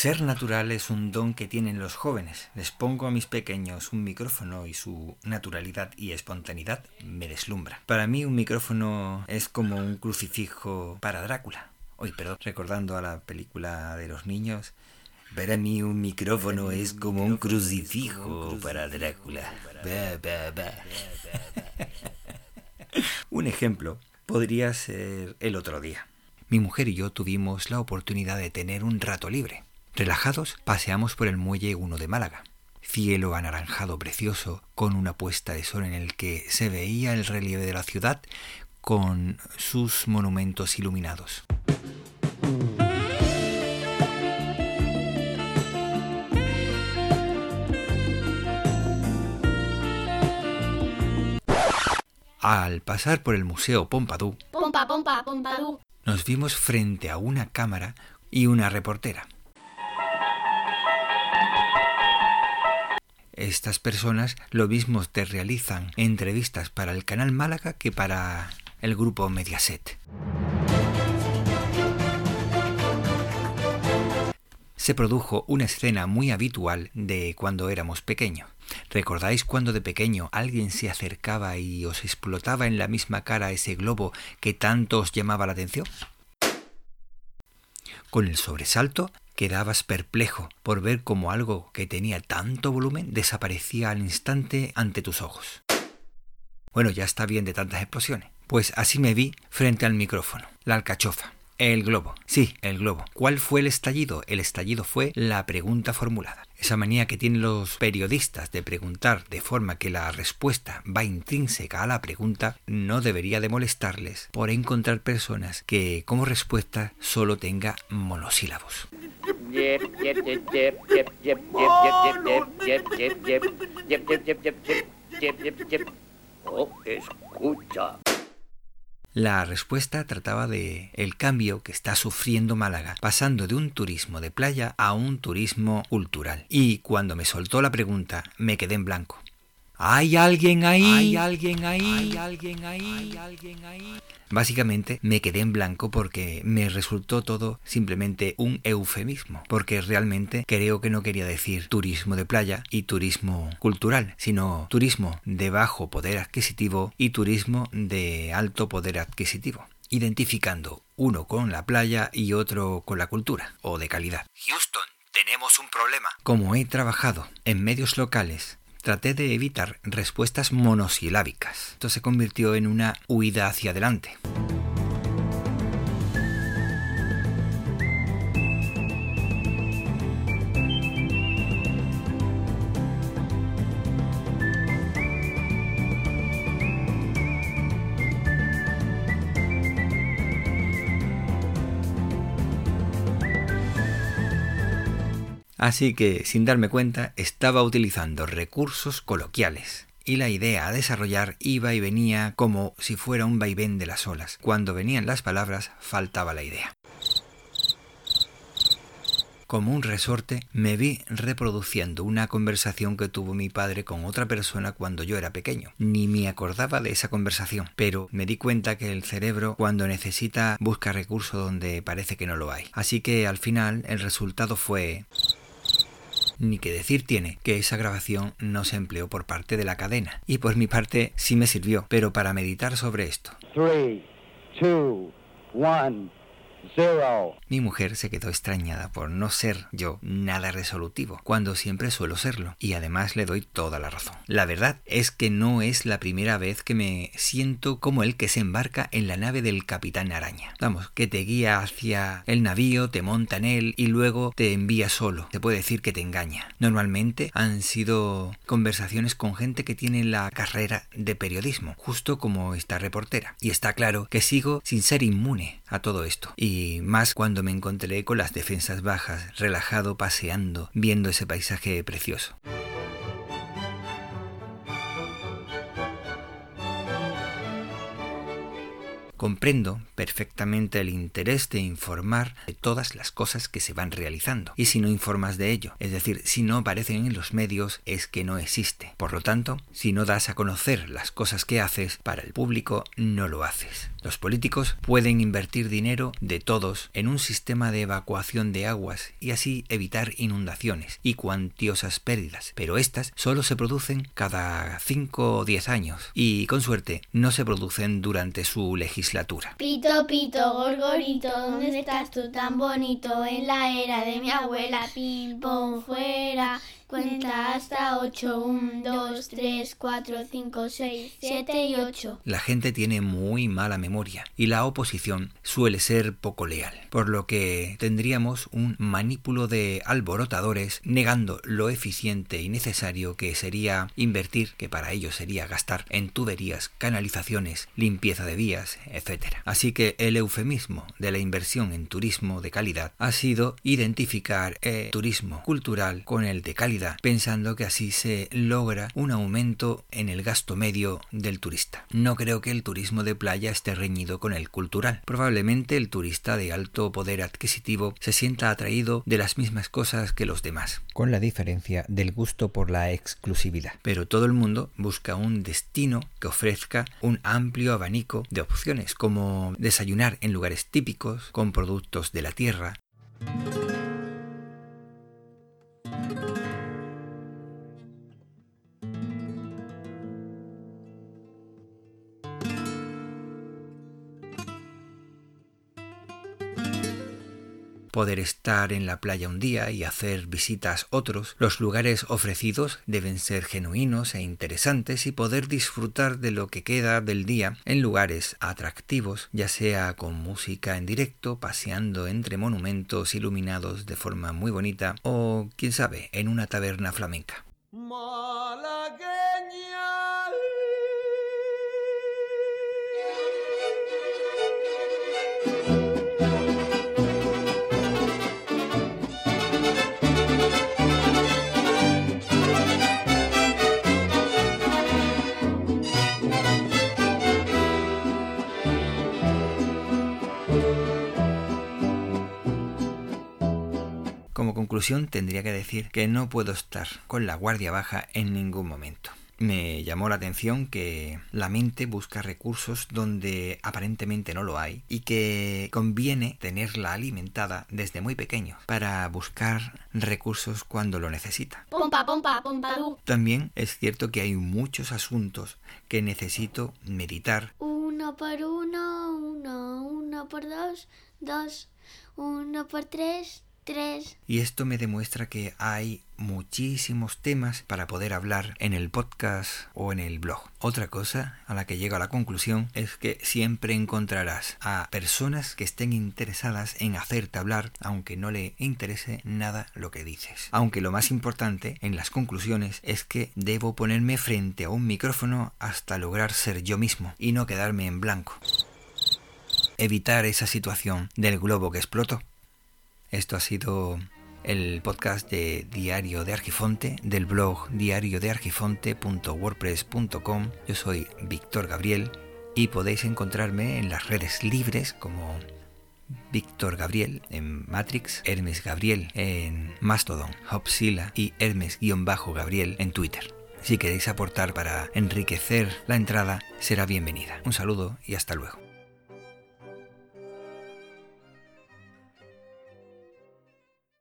Ser natural es un don que tienen los jóvenes. Les pongo a mis pequeños un micrófono y su naturalidad y espontaneidad me deslumbra. Para mí un micrófono es como un crucifijo para Drácula. Hoy, perdón, recordando a la película de los niños, para mí un micrófono es como un crucifijo para Drácula. un ejemplo podría ser el otro día. Mi mujer y yo tuvimos la oportunidad de tener un rato libre. Relajados, paseamos por el muelle 1 de Málaga. Cielo anaranjado precioso, con una puesta de sol en el que se veía el relieve de la ciudad con sus monumentos iluminados. Al pasar por el Museo Pompidou, nos vimos frente a una cámara y una reportera. Estas personas lo mismo te realizan entrevistas para el canal Málaga que para el grupo Mediaset. Se produjo una escena muy habitual de cuando éramos pequeños. ¿Recordáis cuando de pequeño alguien se acercaba y os explotaba en la misma cara ese globo que tanto os llamaba la atención? Con el sobresalto quedabas perplejo por ver cómo algo que tenía tanto volumen desaparecía al instante ante tus ojos. Bueno, ya está bien de tantas explosiones. Pues así me vi frente al micrófono, la alcachofa. El globo. Sí, el globo. ¿Cuál fue el estallido? El estallido fue la pregunta formulada. Esa manía que tienen los periodistas de preguntar de forma que la respuesta va intrínseca a la pregunta no debería de molestarles por encontrar personas que como respuesta solo tenga monosílabos. Oh, escucha. La respuesta trataba de el cambio que está sufriendo Málaga, pasando de un turismo de playa a un turismo cultural. Y cuando me soltó la pregunta, me quedé en blanco. ¿Hay alguien ahí? ¿Hay alguien ahí? ¿Hay alguien ahí? ¿Hay alguien ahí? Básicamente me quedé en blanco porque me resultó todo simplemente un eufemismo, porque realmente creo que no quería decir turismo de playa y turismo cultural, sino turismo de bajo poder adquisitivo y turismo de alto poder adquisitivo identificando uno con la playa y otro con la cultura o de calidad. Houston, tenemos un problema. Como he trabajado en medios locales traté de evitar respuestas monosilábicas. Esto se convirtió en una huida hacia adelante. Así que, sin darme cuenta, estaba utilizando recursos coloquiales. Y la idea a desarrollar iba y venía como si fuera un vaivén de las olas. Cuando venían las palabras, faltaba la idea. Como un resorte, me vi reproduciendo una conversación que tuvo mi padre con otra persona cuando yo era pequeño. Ni me acordaba de esa conversación, pero me di cuenta que el cerebro cuando necesita busca recursos donde parece que no lo hay. Así que al final el resultado fue ni que decir tiene que esa grabación no se empleó por parte de la cadena. Y por mi parte sí me sirvió, pero para meditar sobre esto. Mi mujer se quedó extrañada por no ser yo nada resolutivo, cuando siempre suelo serlo, y además le doy toda la razón. La verdad es que no es la primera vez que me siento como el que se embarca en la nave del capitán araña. Vamos, que te guía hacia el navío, te monta en él y luego te envía solo. Te puede decir que te engaña. Normalmente han sido conversaciones con gente que tiene la carrera de periodismo, justo como esta reportera. Y está claro que sigo sin ser inmune a todo esto. Y más cuando me encontré con las defensas bajas, relajado paseando, viendo ese paisaje precioso. Comprendo perfectamente el interés de informar de todas las cosas que se van realizando. Y si no informas de ello, es decir, si no aparecen en los medios, es que no existe. Por lo tanto, si no das a conocer las cosas que haces para el público, no lo haces. Los políticos pueden invertir dinero de todos en un sistema de evacuación de aguas y así evitar inundaciones y cuantiosas pérdidas, pero estas solo se producen cada 5 o 10 años y con suerte no se producen durante su legislatura. Pito, pito, gorgorito, ¿dónde estás tú tan bonito? En la era de mi abuela, pim, fuera. Cuenta hasta 8, 1, 2, 3, 4, 5, 6, 7 y 8. La gente tiene muy mala memoria y la oposición suele ser poco leal, por lo que tendríamos un manípulo de alborotadores negando lo eficiente y necesario que sería invertir, que para ello sería gastar en tuberías, canalizaciones, limpieza de vías, etc. Así que el eufemismo de la inversión en turismo de calidad ha sido identificar el turismo cultural con el de calidad pensando que así se logra un aumento en el gasto medio del turista. No creo que el turismo de playa esté reñido con el cultural. Probablemente el turista de alto poder adquisitivo se sienta atraído de las mismas cosas que los demás, con la diferencia del gusto por la exclusividad. Pero todo el mundo busca un destino que ofrezca un amplio abanico de opciones, como desayunar en lugares típicos, con productos de la tierra, poder estar en la playa un día y hacer visitas otros, los lugares ofrecidos deben ser genuinos e interesantes y poder disfrutar de lo que queda del día en lugares atractivos, ya sea con música en directo, paseando entre monumentos iluminados de forma muy bonita o, quién sabe, en una taberna flamenca. Conclusión tendría que decir que no puedo estar con la guardia baja en ningún momento. Me llamó la atención que la mente busca recursos donde aparentemente no lo hay y que conviene tenerla alimentada desde muy pequeño para buscar recursos cuando lo necesita. Pompa, pompa, pompa. También es cierto que hay muchos asuntos que necesito meditar. Uno por uno, uno, uno por dos, dos, uno por tres, y esto me demuestra que hay muchísimos temas para poder hablar en el podcast o en el blog. Otra cosa a la que llego a la conclusión es que siempre encontrarás a personas que estén interesadas en hacerte hablar aunque no le interese nada lo que dices. Aunque lo más importante en las conclusiones es que debo ponerme frente a un micrófono hasta lograr ser yo mismo y no quedarme en blanco. Evitar esa situación del globo que explotó. Esto ha sido el podcast de Diario de Argifonte del blog diariodeargifonte.wordpress.com. Yo soy Víctor Gabriel y podéis encontrarme en las redes libres como Víctor Gabriel en Matrix, Hermes Gabriel en Mastodon, Hopsila y Hermes-Gabriel en Twitter. Si queréis aportar para enriquecer la entrada, será bienvenida. Un saludo y hasta luego.